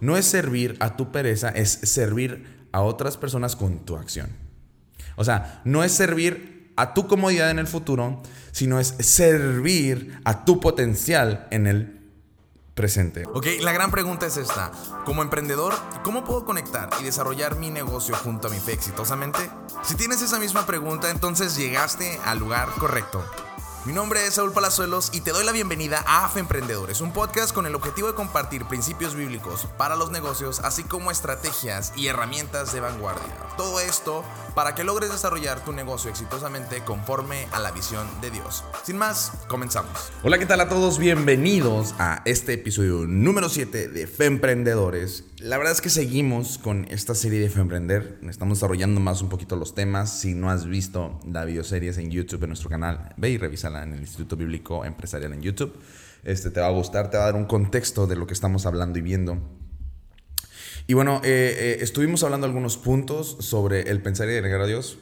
no es servir a tu pereza, es servir a otras personas con tu acción. O sea, no es servir a tu comodidad en el futuro, sino es servir a tu potencial en el presente. Ok, la gran pregunta es esta. Como emprendedor, ¿cómo puedo conectar y desarrollar mi negocio junto a mi fe exitosamente? Si tienes esa misma pregunta, entonces llegaste al lugar correcto. Mi nombre es Saúl Palazuelos y te doy la bienvenida a AFE Emprendedores, un podcast con el objetivo de compartir principios bíblicos para los negocios, así como estrategias y herramientas de vanguardia. Todo esto para que logres desarrollar tu negocio exitosamente conforme a la visión de Dios. Sin más, comenzamos. Hola, ¿qué tal a todos? Bienvenidos a este episodio número 7 de Fe Emprendedores. La verdad es que seguimos con esta serie de Fe Emprender. Estamos desarrollando más un poquito los temas. Si no has visto la videoseries en YouTube en nuestro canal, ve y revísala en el Instituto Bíblico Empresarial en YouTube. Este te va a gustar, te va a dar un contexto de lo que estamos hablando y viendo. Y bueno, eh, eh, estuvimos hablando algunos puntos sobre el pensar y delegar a Dios.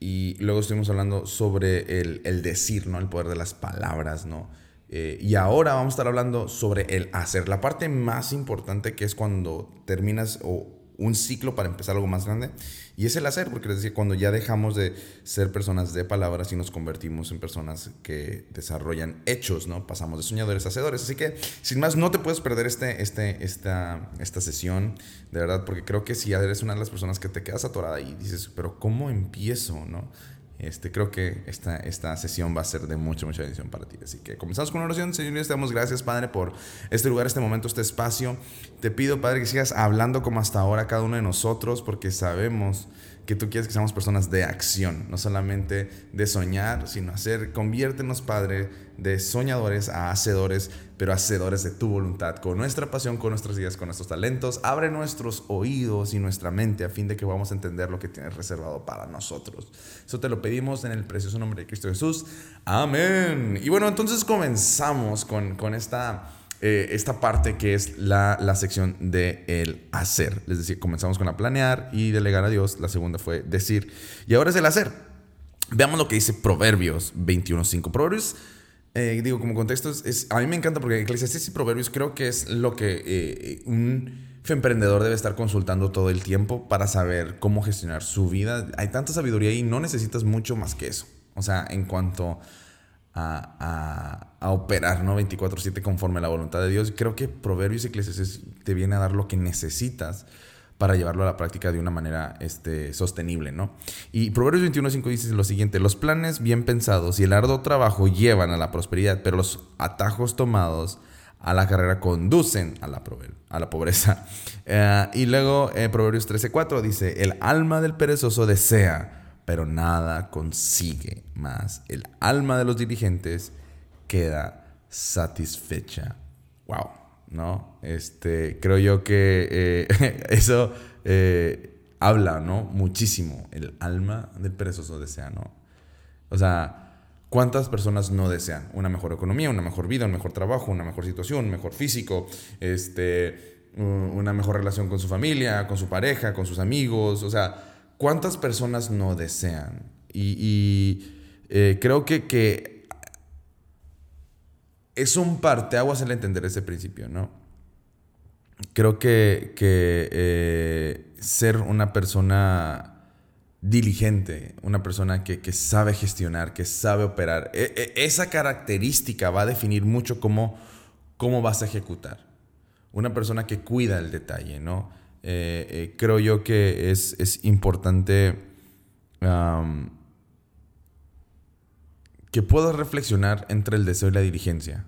Y luego estuvimos hablando sobre el, el decir, ¿no? El poder de las palabras, ¿no? Eh, y ahora vamos a estar hablando sobre el hacer. La parte más importante que es cuando terminas o un ciclo para empezar algo más grande. Y es el hacer, porque les decía, cuando ya dejamos de ser personas de palabras y nos convertimos en personas que desarrollan hechos, ¿no? Pasamos de soñadores a hacedores. Así que, sin más, no te puedes perder este, este, esta, esta sesión, de verdad, porque creo que si eres una de las personas que te quedas atorada y dices, pero ¿cómo empiezo, no? Este, creo que esta, esta sesión va a ser de mucha, mucha bendición para ti. Así que comenzamos con una oración. Señor, te damos gracias, Padre, por este lugar, este momento, este espacio. Te pido, Padre, que sigas hablando como hasta ahora cada uno de nosotros, porque sabemos que tú quieres que seamos personas de acción, no solamente de soñar, sino hacer. Conviértenos, Padre, de soñadores a hacedores, pero hacedores de tu voluntad, con nuestra pasión, con nuestras ideas, con nuestros talentos. Abre nuestros oídos y nuestra mente a fin de que podamos entender lo que tienes reservado para nosotros. Eso te lo pedimos en el precioso nombre de Cristo Jesús. Amén. Y bueno, entonces comenzamos con, con esta eh, esta parte que es la, la sección de el hacer. Es decir, comenzamos con la planear y delegar a Dios. La segunda fue decir. Y ahora es el hacer. Veamos lo que dice Proverbios 21.5. Proverbios, eh, digo, como contexto, es, a mí me encanta porque Eclesiastes y Proverbios creo que es lo que eh, un emprendedor debe estar consultando todo el tiempo para saber cómo gestionar su vida. Hay tanta sabiduría y no necesitas mucho más que eso. O sea, en cuanto a, operar ¿no? 24/7 conforme a la voluntad de Dios. Creo que Proverbios y Eclesiastes te viene a dar lo que necesitas para llevarlo a la práctica de una manera este, sostenible, ¿no? Y Proverbios 21.5 dice lo siguiente, los planes bien pensados y el arduo trabajo llevan a la prosperidad, pero los atajos tomados a la carrera conducen a la, a la pobreza. Eh, y luego eh, Proverbios 13.4 dice, el alma del perezoso desea pero nada consigue más. El alma de los dirigentes queda satisfecha. Wow, ¿no? Este, creo yo que eh, eso eh, habla, ¿no? Muchísimo. El alma del perezoso desea, ¿no? O sea, ¿cuántas personas no desean una mejor economía, una mejor vida, un mejor trabajo, una mejor situación, un mejor físico, este, una mejor relación con su familia, con su pareja, con sus amigos? O sea, ¿Cuántas personas no desean? Y, eh, creo que, que, es un parteaguas el entender ese principio, ¿no? Creo que, eh, ser una persona diligente, una persona que, sabe gestionar, que sabe operar, e, e, esa característica va a definir mucho cómo, cómo vas a ejecutar. Una persona que cuida el detalle, ¿no? Eh, eh, creo yo que es, importante que puedas reflexionar entre el deseo y la diligencia,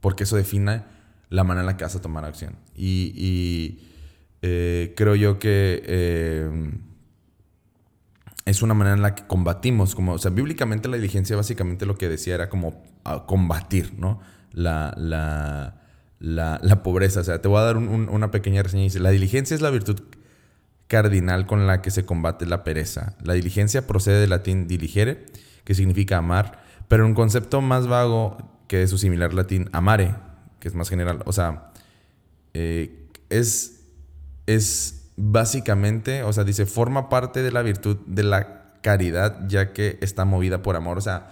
porque eso define la manera en la que vas a tomar acción. Y, eh, creo yo que es una manera en la que combatimos, como, o sea, bíblicamente la diligencia básicamente lo que decía era como ah, combatir, ¿no? la, la, pobreza. O sea, te voy a dar una pequeña reseña. Dice, la diligencia es la virtud cardinal con la que se combate la pereza. La diligencia procede del latín diligere, que significa amar, pero un concepto más vago que de su similar latín amare, que es más general. O sea, eh, es, es básicamente, o sea, dice, forma parte de la virtud de la caridad, ya que está movida por amor. O sea,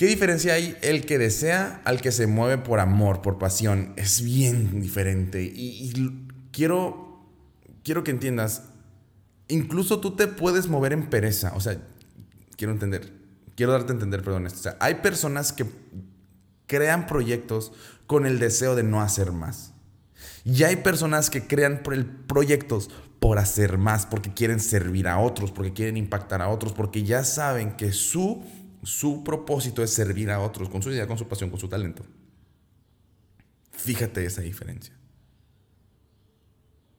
¿Qué diferencia hay el que desea al que se mueve por amor, por pasión? Es bien diferente. Y, quiero, quiero que entiendas, incluso tú te puedes mover en pereza. O sea, quiero entender, quiero darte a entender, perdón, esto. O sea, hay personas que crean proyectos con el deseo de no hacer más. Y hay personas que crean proyectos por hacer más, porque quieren servir a otros, porque quieren impactar a otros, porque ya saben que su su propósito es servir a otros con su idea, con su pasión, con su talento. Fíjate esa diferencia.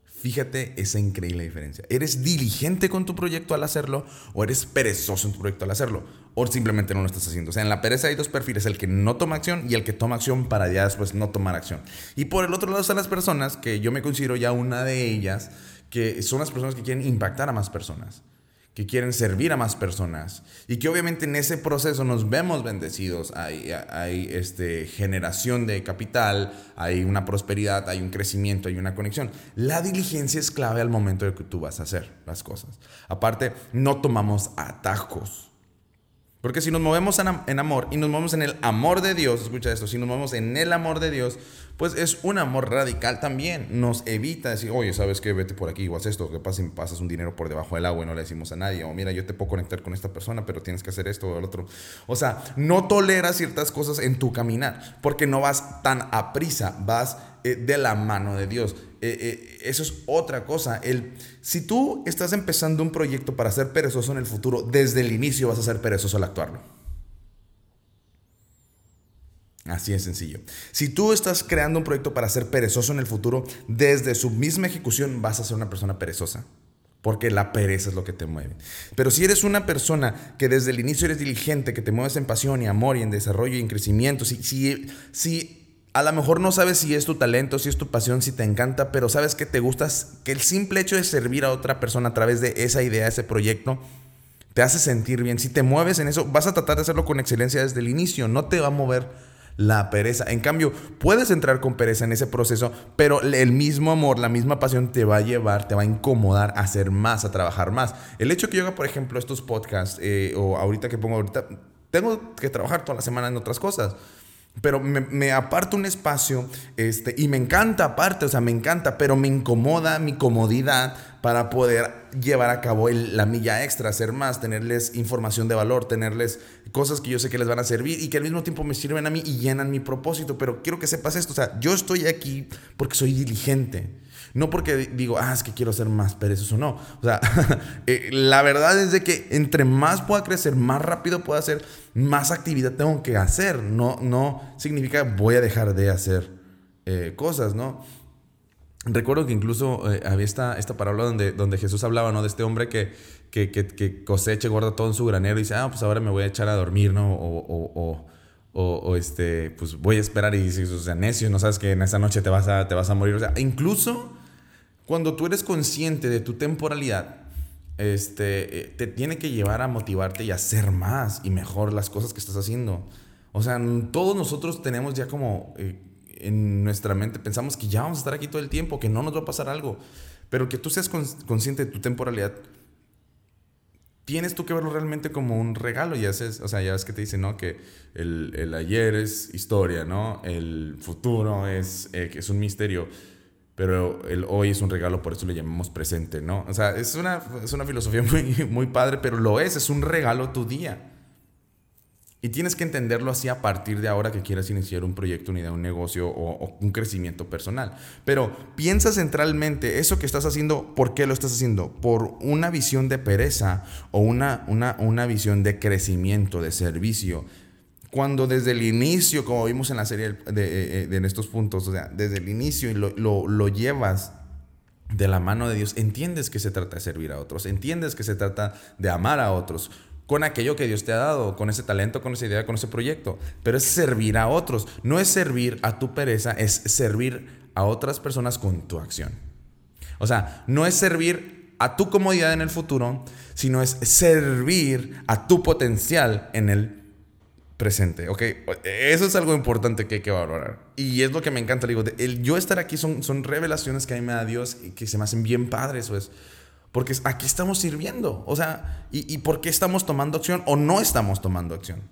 Fíjate esa increíble diferencia. ¿Eres diligente con tu proyecto al hacerlo o eres perezoso en tu proyecto al hacerlo? O simplemente no lo estás haciendo. O sea, en la pereza hay dos perfiles, el que no toma acción y el que toma acción para ya después no tomar acción. Y por el otro lado están las personas, que yo me considero ya una de ellas, que son las personas que quieren impactar a más personas que quieren servir a más personas y que obviamente en ese proceso nos vemos bendecidos, hay, hay este, generación de capital, hay una prosperidad, hay un crecimiento, hay una conexión. La diligencia es clave al momento de que tú vas a hacer las cosas. Aparte, no tomamos atajos. Porque si nos movemos en, amor y nos movemos en el amor de Dios, escucha esto, si nos movemos en el amor de Dios, pues es un amor radical también. Nos evita decir, oye, ¿sabes qué? Vete por aquí o haz esto, que pasa pasas un dinero por debajo del agua y no le decimos a nadie. O mira, yo te puedo conectar con esta persona, pero tienes que hacer esto o el otro. O sea, no toleras ciertas cosas en tu caminar, porque no vas tan a prisa, vas eh, de la mano de Dios. Eh, eh, eso es otra cosa. El, si tú estás empezando un proyecto para ser perezoso en el futuro, desde el inicio vas a ser perezoso al actuarlo. Así es sencillo. Si tú estás creando un proyecto para ser perezoso en el futuro, desde su misma ejecución vas a ser una persona perezosa. Porque la pereza es lo que te mueve. Pero si eres una persona que desde el inicio eres diligente, que te mueves en pasión y amor y en desarrollo y en crecimiento, si, a lo mejor no sabes si es tu talento, si es tu pasión, si te encanta, pero sabes que te gustas, que el simple hecho de servir a otra persona a través de esa idea, ese proyecto, te hace sentir bien. Si te mueves en eso, vas a tratar de hacerlo con excelencia desde el inicio, no te va a mover la pereza. En cambio, puedes entrar con pereza en ese proceso, pero el mismo amor, la misma pasión te va a llevar, te va a incomodar a hacer más, a trabajar más. El hecho que yo haga, por ejemplo, estos podcasts, eh, o ahorita que pongo ahorita, tengo que trabajar toda la semana en otras cosas. Pero me, aparto un espacio este, y me encanta aparte, o sea, me encanta, pero me incomoda mi comodidad para poder llevar a cabo la milla extra, hacer más, tenerles información de valor, tenerles cosas que yo sé que les van a servir y que al mismo tiempo me sirven a mí y llenan mi propósito. Pero quiero que sepas esto, o sea, yo estoy aquí porque soy diligente. No porque digo, ah, es que quiero ser más perezoso, no. O sea, eh, la verdad es de que entre más pueda crecer, más rápido pueda hacer, más actividad tengo que hacer. No, no significa voy a dejar de hacer eh, cosas, ¿no? Recuerdo que incluso eh, había esta, esta parábola donde, donde Jesús hablaba, ¿no? De este hombre que, que, que, que cosecha, guarda todo en su granero y dice, ah, pues ahora me voy a echar a dormir, ¿no? O, o, o, este, pues voy a esperar y dices, o sea, necio, no sabes que en esa noche te vas a, te vas a morir. O sea, incluso cuando tú eres consciente de tu temporalidad, este, eh, te tiene que llevar a motivarte y hacer más y mejor las cosas que estás haciendo. O sea, todos nosotros tenemos ya como eh, en nuestra mente, pensamos que ya vamos a estar aquí todo el tiempo, que no nos va a pasar algo, pero que tú seas consciente de tu temporalidad, tienes tú que verlo realmente como un regalo y haces, o sea, ya ves que te dicen, ¿no? Que el, el ayer es historia, ¿no? El futuro es, eh, es un misterio pero el hoy es un regalo, por eso le llamamos presente, ¿no? O sea, es una, es una filosofía muy, muy padre, pero lo es, es un regalo tu día. Y tienes que entenderlo así a partir de ahora que quieras iniciar un proyecto, una idea, un negocio o, un crecimiento personal. Pero piensa centralmente, eso que estás haciendo, ¿por qué lo estás haciendo? ¿Por una visión de pereza o una, una, una visión de crecimiento, de servicio? Cuando desde el inicio, como vimos en la serie de, de, estos puntos, o sea, desde el inicio y lo, lo, lo llevas de la mano de Dios, entiendes que se trata de servir a otros, entiendes que se trata de amar a otros con aquello que Dios te ha dado, con ese talento, con esa idea, con ese proyecto. Pero es servir a otros. No es servir a tu pereza, es servir a otras personas con tu acción. O sea, no es servir a tu comodidad en el futuro, sino es servir a tu potencial en el presente, ¿ok? Eso es algo importante que hay que valorar. Y es lo que me encanta, digo, el yo estar aquí son, son revelaciones que a mí me da Dios y que se me hacen bien padres, pues. Porque aquí estamos sirviendo, o sea, ¿y, ¿y por qué estamos tomando acción o no estamos tomando acción?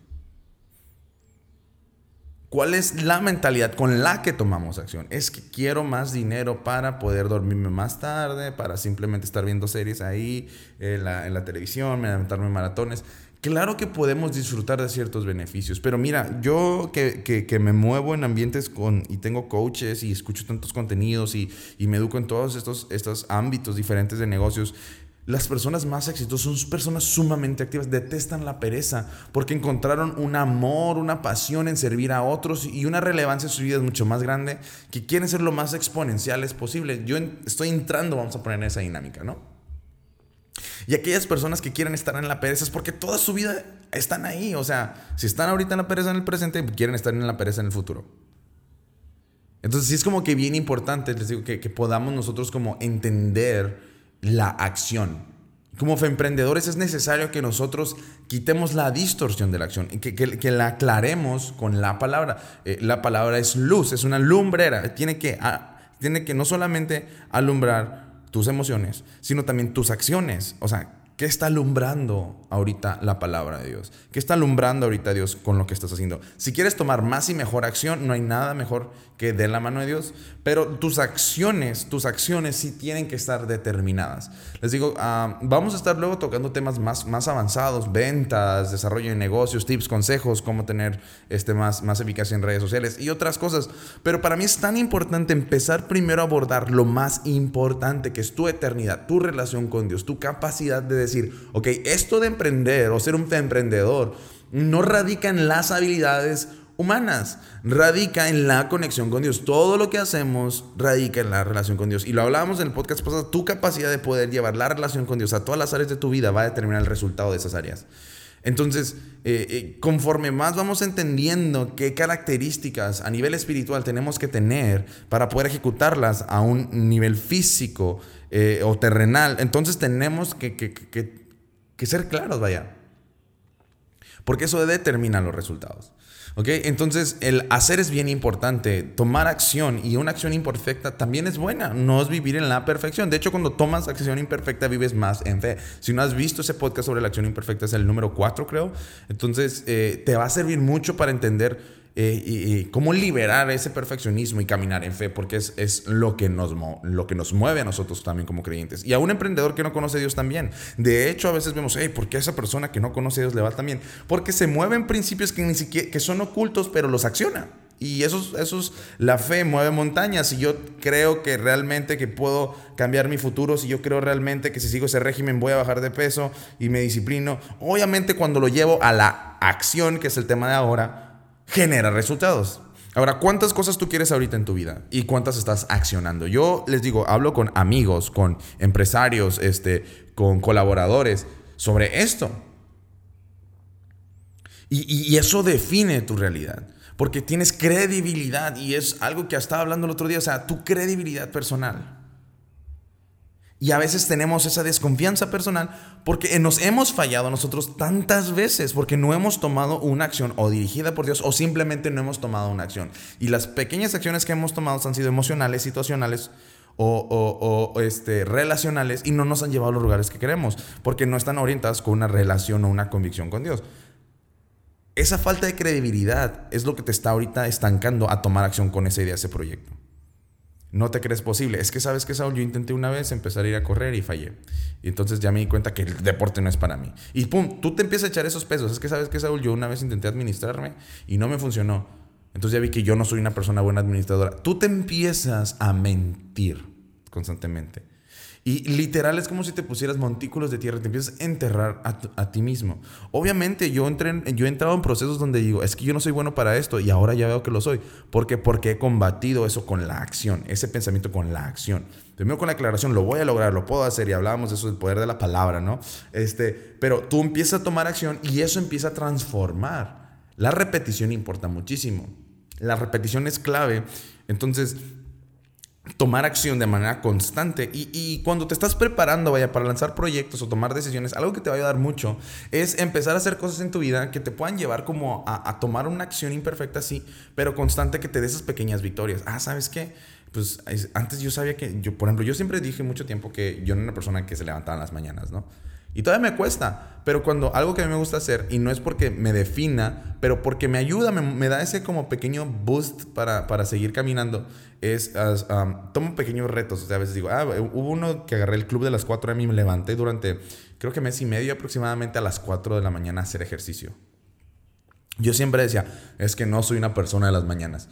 ¿Cuál es la mentalidad con la que tomamos acción? Es que quiero más dinero para poder dormirme más tarde, para simplemente estar viendo series ahí en la, en la televisión, levantarme maratones. Claro que podemos disfrutar de ciertos beneficios, pero mira, yo que, que, me muevo en ambientes con, y tengo coaches y escucho tantos contenidos y, y me educo en todos estos, estos ámbitos diferentes de negocios, las personas más exitosas son personas sumamente activas, detestan la pereza porque encontraron un amor, una pasión en servir a otros y una relevancia en su vida mucho más grande que quieren ser lo más exponenciales posible. Yo estoy entrando, vamos a poner esa dinámica, ¿no? Y aquellas personas que quieren estar en la pereza es porque toda su vida están ahí. O sea, si están ahorita en la pereza en el presente, quieren estar en la pereza en el futuro. Entonces sí es como que bien importante, les digo, que, podamos nosotros como entender la acción. Como emprendedores es necesario que nosotros quitemos la distorsión de la acción, que, que, la aclaremos con la palabra. Eh, la palabra es luz, es una lumbrera, tiene que, ah, tiene que no solamente alumbrar tus emociones, sino también tus acciones. O sea, ¿qué está alumbrando ahorita la palabra de Dios? ¿Qué está alumbrando ahorita Dios con lo que estás haciendo? Si quieres tomar más y mejor acción, no hay nada mejor que de la mano de Dios, pero tus acciones, tus acciones sí tienen que estar determinadas. Les digo, ah, vamos a estar luego tocando temas más, más avanzados, ventas, desarrollo de negocios, tips, consejos, cómo tener este, más, más eficacia en redes sociales y otras cosas. Pero para mí es tan importante empezar primero a abordar lo más importante, que es tu eternidad, tu relación con Dios, tu capacidad de decir, ok, esto de emprender o ser un emprendedor no radica en las habilidades humanas, radica en la conexión con Dios. Todo lo que hacemos radica en la relación con Dios. Y lo hablábamos en el podcast pasado, tu capacidad de poder llevar la relación con Dios a todas las áreas de tu vida va a determinar el resultado de esas áreas. Entonces, eh, eh, conforme más vamos entendiendo qué características a nivel espiritual tenemos que tener para poder ejecutarlas a un nivel físico eh, o terrenal, entonces tenemos que, que, que, ser claros, vaya. Porque eso determina los resultados. ¿Ok? Entonces, el hacer es bien importante. Tomar acción y una acción imperfecta también es buena. No es vivir en la perfección. De hecho, cuando tomas acción imperfecta, vives más en fe. Si no has visto ese podcast sobre la acción imperfecta, es el número 4, creo. Entonces, eh, te va a servir mucho para entender eh, y, cómo liberar ese perfeccionismo y caminar en fe, porque es, es lo, que nos, lo que nos mueve a nosotros también como creyentes. Y a un emprendedor que no conoce a Dios también. De hecho, a veces vemos, hey, ¿por qué a esa persona que no conoce a Dios le va también? Porque se mueven principios que, ni siquiera, que son ocultos, pero los acciona. Y eso es, la fe mueve montañas. Y yo creo que realmente que puedo cambiar mi futuro, si yo creo realmente que si sigo ese régimen voy a bajar de peso y me disciplino, obviamente cuando lo llevo a la acción, que es el tema de ahora, genera resultados. Ahora, ¿cuántas cosas tú quieres ahorita en tu vida y cuántas estás accionando? Yo les digo, hablo con amigos, con empresarios, este, con colaboradores sobre esto. Y, y, eso define tu realidad, porque tienes credibilidad y es algo que estaba hablando el otro día, o sea, tu credibilidad personal. Y a veces tenemos esa desconfianza personal porque nos hemos fallado nosotros tantas veces porque no hemos tomado una acción o dirigida por Dios o simplemente no hemos tomado una acción. Y las pequeñas acciones que hemos tomado han sido emocionales, situacionales o, este, relacionales y no nos han llevado a los lugares que queremos porque no están orientadas con una relación o una convicción con Dios. Esa falta de credibilidad es lo que te está ahorita estancando a tomar acción con esa idea, ese proyecto. No te crees posible. Es que sabes que Saúl, yo intenté una vez empezar a ir a correr y fallé. Y entonces ya me di cuenta que el deporte no es para mí. Y pum, tú te empiezas a echar esos pesos. Es que sabes que Saúl, yo una vez intenté administrarme y no me funcionó. Entonces ya vi que yo no soy una persona buena administradora. Tú te empiezas a mentir constantemente. Y literal es como si te pusieras montículos de tierra, te empiezas a enterrar a, ti mismo. Obviamente yo, entré yo he entrado en procesos donde digo, es que yo no soy bueno para esto y ahora ya veo que lo soy. ¿Por qué? Porque he combatido eso con la acción, ese pensamiento con la acción. Primero con la aclaración, lo voy a lograr, lo puedo hacer y hablábamos de eso, del poder de la palabra, ¿no? Este, pero tú empiezas a tomar acción y eso empieza a transformar. La repetición importa muchísimo. La repetición es clave. Entonces, tomar acción de manera constante y, cuando te estás preparando, vaya, para lanzar proyectos o tomar decisiones, algo que te va a ayudar mucho es empezar a hacer cosas en tu vida que te puedan llevar como a, tomar una acción imperfecta, sí, pero constante que te dé esas pequeñas victorias. Ah, ¿sabes qué? Pues antes yo sabía que, yo, por ejemplo, yo siempre dije mucho tiempo que yo no era una persona que se levantaba en las mañanas, ¿no? Y todavía me cuesta, pero cuando algo que a mí me gusta hacer, y no es porque me defina, pero porque me ayuda, me, da ese como pequeño boost para, para seguir caminando, es, tomo pequeños retos. O sea, a veces digo, ah, hubo uno que agarré el club de las 4 mí y me levanté durante, creo que mes y medio aproximadamente a las 4 de la mañana a hacer ejercicio. Yo siempre decía, es que no soy una persona de las mañanas.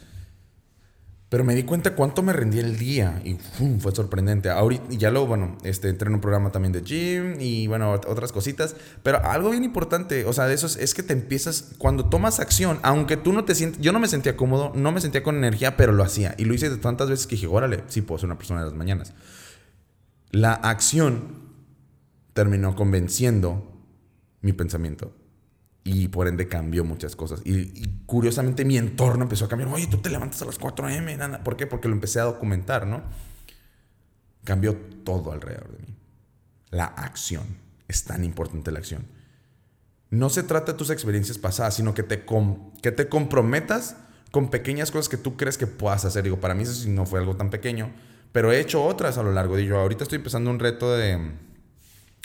Pero me di cuenta cuánto me rendía el día y fue sorprendente. Ahorita ya luego, bueno, este, entré en un programa también de gym y bueno, otras cositas. Pero algo bien importante, o sea, de eso es, que te empiezas, cuando tomas acción, aunque tú no te sientes, yo no me sentía cómodo, no me sentía con energía, pero lo hacía. Y lo hice de tantas veces que dije, órale, sí puedo ser una persona de las mañanas. La acción terminó convenciendo mi pensamiento y por ende cambió muchas cosas. Y, curiosamente mi entorno empezó a cambiar. Oye, tú te levantas a las 4 a.m. Nada. ¿Por qué? Porque lo empecé a documentar, ¿no? Cambió todo alrededor de mí. La acción. Es tan importante la acción. No se trata de tus experiencias pasadas, sino que te, que te comprometas con pequeñas cosas que tú crees que puedas hacer. Digo, para mí eso no fue algo tan pequeño, pero he hecho otras a lo largo de yo. Ahorita estoy empezando un reto de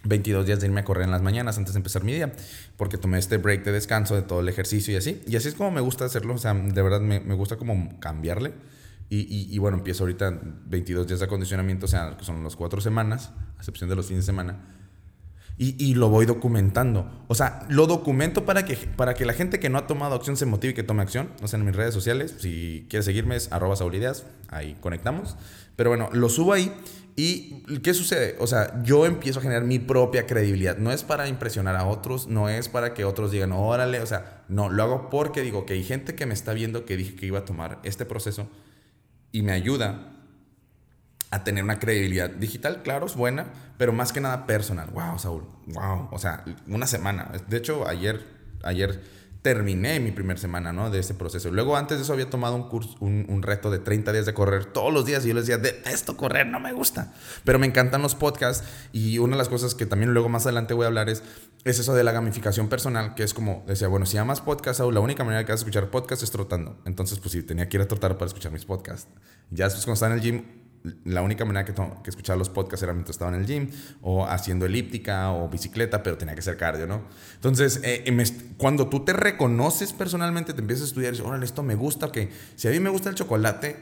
22 días de irme a correr en las mañanas antes de empezar mi día, porque tomé este break de descanso de todo el ejercicio y así. Y así es como me gusta hacerlo, o sea, de verdad me, me gusta como cambiarle. Y, y, bueno, empiezo ahorita 22 días de acondicionamiento, o sea, que son las cuatro semanas, a excepción de los fines de semana. Y, y, lo voy documentando. O sea, lo documento para que, para que la gente que no ha tomado acción se motive y que tome acción. O sea, en mis redes sociales, si quieres seguirme es arroba saulideas, ahí conectamos. Pero bueno, lo subo ahí ¿Y qué sucede? O sea, yo empiezo a generar mi propia credibilidad. No es para impresionar a otros, no es para que otros digan, órale, o sea, no, lo hago porque digo que hay gente que me está viendo que dije que iba a tomar este proceso y me ayuda a tener una credibilidad digital, claro, es buena, pero más que nada personal. Wow, Saúl, wow, o sea, una semana. De hecho, ayer, ayer terminé mi primera semana, ¿no? De ese proceso. Luego, antes de eso, había tomado un curso, un, reto de 30 días de correr todos los días y yo les decía, detesto correr, no me gusta. Pero me encantan los podcasts y una de las cosas que también luego más adelante voy a hablar es, es eso de la gamificación personal, que es como, decía, bueno, si amas podcast, la única manera que vas a escuchar podcast es trotando. Entonces, pues sí, tenía que ir a trotar para escuchar mis podcasts. Ya después cuando estaba en el gym, la única manera que, que escuchaba los podcasts era mientras estaba en el gym o haciendo elíptica o bicicleta, pero tenía que ser cardio, ¿no? Entonces, eh, cuando tú te reconoces personalmente, te empiezas a estudiar y dices, órale, esto me gusta, que si a mí me gusta el chocolate,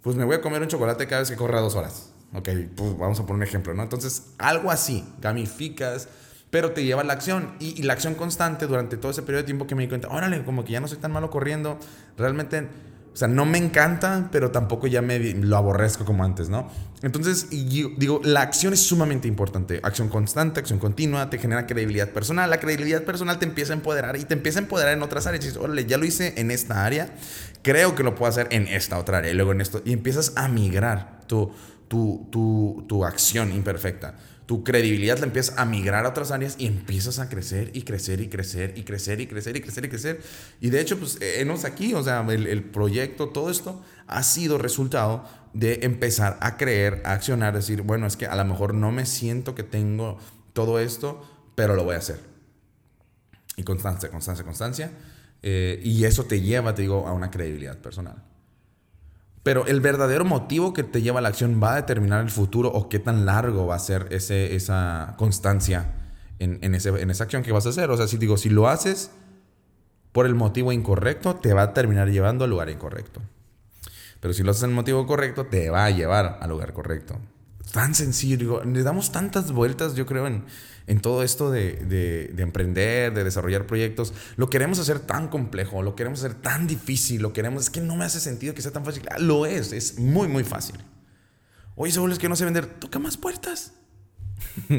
pues me voy a comer un chocolate cada vez que corra dos horas. Ok, pues vamos a poner un ejemplo, ¿no? Entonces, algo así, gamificas, pero te lleva a la acción y, y la acción constante durante todo ese periodo de tiempo que me di cuenta, órale, como que ya no soy tan malo corriendo, realmente o sea, no me encanta, pero tampoco ya me lo aborrezco como antes, ¿no? Entonces, yo digo, la acción es sumamente importante. Acción constante, acción continua, te genera credibilidad personal. La credibilidad personal te empieza a empoderar y te empieza a empoderar en otras áreas. Y dices, órale, ya lo hice en esta área, creo que lo puedo hacer en esta otra área. Y luego en esto, y empiezas a migrar tu, tu, tu, tu acción imperfecta tu credibilidad la empiezas a migrar a otras áreas y empiezas a crecer y crecer y crecer y crecer y crecer y crecer y crecer. Y de hecho, pues, enos aquí, o sea, el, proyecto, todo esto ha sido resultado de empezar a creer, a accionar, decir, bueno, es que a lo mejor no me siento que tengo todo esto, pero lo voy a hacer. Y constancia, constancia, constancia. Eh, y eso te lleva, te digo, a una credibilidad personal. Pero el verdadero motivo que te lleva a la acción va a determinar el futuro o qué tan largo va a ser ese, esa constancia en, en, ese, en esa acción que vas a hacer. O sea, si digo, si lo haces por el motivo incorrecto, te va a terminar llevando al lugar incorrecto. Pero si lo haces en el motivo correcto, te va a llevar al lugar correcto. Tan sencillo, digo, le damos tantas vueltas, yo creo, en, en todo esto de, de, emprender, de desarrollar proyectos, lo queremos hacer tan complejo, lo queremos hacer tan difícil, lo queremos, es que no me hace sentido que sea tan fácil. Ah, lo es, es muy, muy fácil. Oye, Saúl, es que no sé vender, toca más puertas.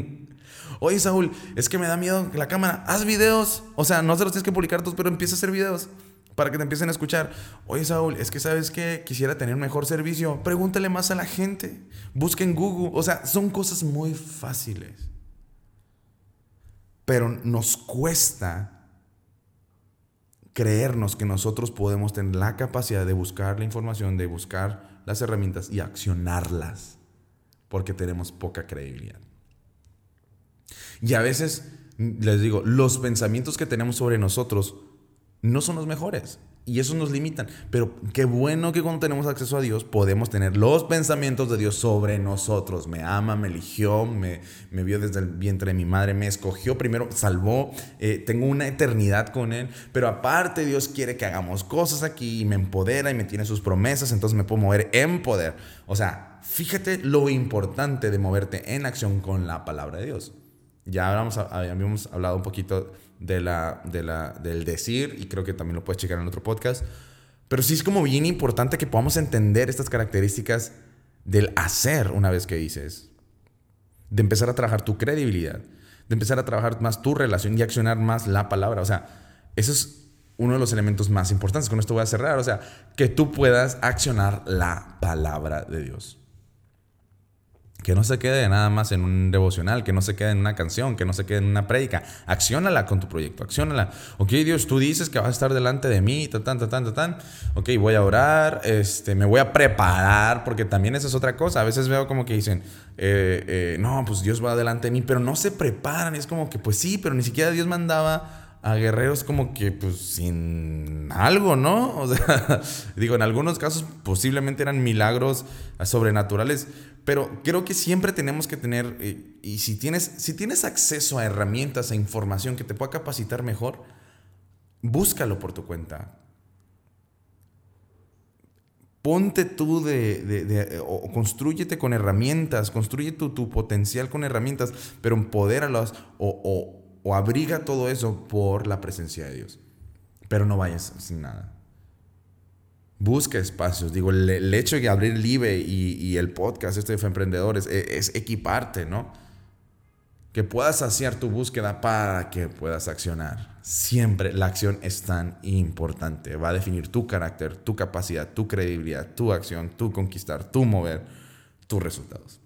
Oye, Saúl, es que me da miedo la cámara, haz videos. O sea, no se los tienes que publicar todos, pero empieza a hacer videos para que te empiecen a escuchar. Oye, Saúl, es que sabes que quisiera tener un mejor servicio. Pregúntale más a la gente. Busca en Google. O sea, son cosas muy fáciles. Pero nos cuesta creernos que nosotros podemos tener la capacidad de buscar la información, de buscar las herramientas y accionarlas, porque tenemos poca credibilidad. Y a veces, les digo, los pensamientos que tenemos sobre nosotros no son los mejores. y esos nos limitan. Pero qué bueno que cuando tenemos acceso a Dios podemos tener los pensamientos de Dios sobre nosotros. Me ama, me eligió, me, me vio desde el vientre de mi madre, me escogió primero, salvó, eh, tengo una eternidad con Él. Pero aparte Dios quiere que hagamos cosas aquí y me empodera y me tiene sus promesas, entonces me puedo mover en poder. O sea, fíjate lo importante de moverte en acción con la palabra de Dios. Ya habíamos hablado un poquito de la, de la, del decir y creo que también lo puedes checar en otro podcast. Pero sí es como bien importante que podamos entender estas características del hacer una vez que dices. De empezar a trabajar tu credibilidad, de empezar a trabajar más tu relación y accionar más la palabra. O sea, eso es uno de los elementos más importantes. Con esto voy a cerrar. O sea, que tú puedas accionar la palabra de Dios. Que no se quede nada más en un devocional, que no se quede en una canción, que no se quede en una prédica. Acciónala con tu proyecto, acciónala. Ok, Dios, tú dices que vas a estar delante de mí, tan, tan, tan, tan. Ok, voy a orar, este, me voy a preparar, porque también esa es otra cosa. A veces veo como que dicen, eh, eh, no, pues Dios va delante de mí, pero no se preparan. Es como que, pues sí, pero ni siquiera Dios mandaba a guerreros como que pues sin algo, ¿no? O sea, digo, en algunos casos posiblemente eran milagros sobrenaturales, pero creo que siempre tenemos que tener, eh, y si tienes, si tienes acceso a herramientas, a información que te pueda capacitar mejor, búscalo por tu cuenta. Ponte tú de, o construyete con herramientas, construye tu, tu, potencial con herramientas, pero empodéralas o, o, o abriga todo eso por la presencia de Dios. Pero no vayas sin nada. Busca espacios. Digo, el, hecho de abrir Live y, el podcast este de Emprendedores e, es, equiparte, ¿no? Que puedas saciar tu búsqueda para que puedas accionar. Siempre la acción es tan importante. Va a definir tu carácter, tu capacidad, tu credibilidad, tu acción, tu conquistar, tu mover, tus resultados.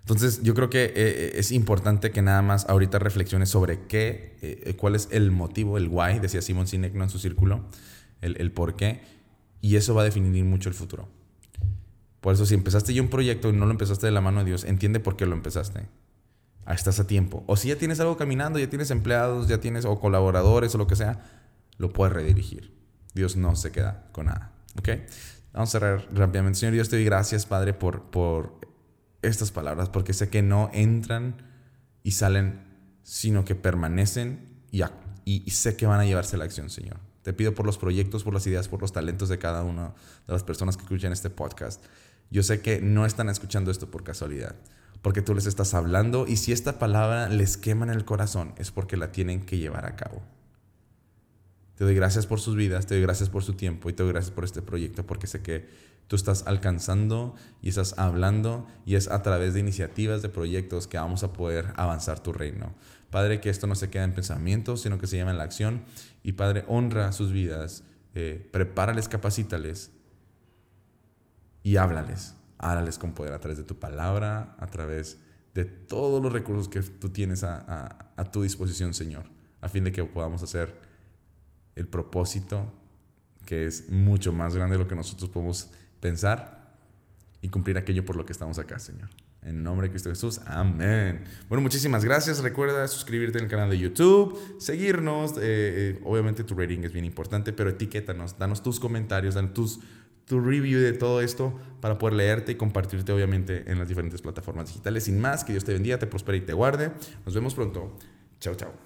Entonces, yo creo que eh, eh, es importante que nada más ahorita reflexiones sobre qué, eh, cuál es el motivo, el why, decía Simon Sinek ¿no? en su círculo el, el por qué, y eso va a definir mucho el futuro. Por eso, si empezaste ya un proyecto y no lo empezaste de la mano de Dios, entiende por qué lo empezaste. Ahí estás a tiempo. O si ya tienes algo caminando, ya tienes empleados, ya tienes o colaboradores o lo que sea, lo puedes redirigir. Dios no se queda con nada. ¿Ok? Vamos a cerrar rápidamente. Señor Dios, te doy gracias, Padre, por, por estas palabras, porque sé que no entran y salen, sino que permanecen y, y sé que van a llevarse la acción, Señor. Te pido por los proyectos, por las ideas, por los talentos de cada una de las personas que escuchan este podcast. Yo sé que no están escuchando esto por casualidad, porque tú les estás hablando y si esta palabra les quema en el corazón es porque la tienen que llevar a cabo. Te doy gracias por sus vidas, te doy gracias por su tiempo y te doy gracias por este proyecto porque sé que tú estás alcanzando y estás hablando y es a través de iniciativas, de proyectos que vamos a poder avanzar tu reino. Padre, que esto no se quede en pensamientos, sino que se llame en la acción. Y Padre, honra sus vidas, eh, prepárales, capacítales y háblales. Háblales con poder a través de tu palabra, a través de todos los recursos que tú tienes a, a tu disposición, Señor, a fin de que podamos hacer el propósito que es mucho más grande de lo que nosotros podemos pensar y cumplir aquello por lo que estamos acá, Señor. En nombre de Cristo Jesús. Amén. Bueno, muchísimas gracias. Recuerda suscribirte el canal de YouTube, seguirnos. Eh, eh, obviamente tu rating es bien importante, pero etiquétanos, danos tus comentarios, danos tus, tu review de todo esto para poder leerte y compartirte obviamente en las diferentes plataformas digitales. Sin más, que Dios te bendiga, te prospere y te guarde. Nos vemos pronto. Chao, chao.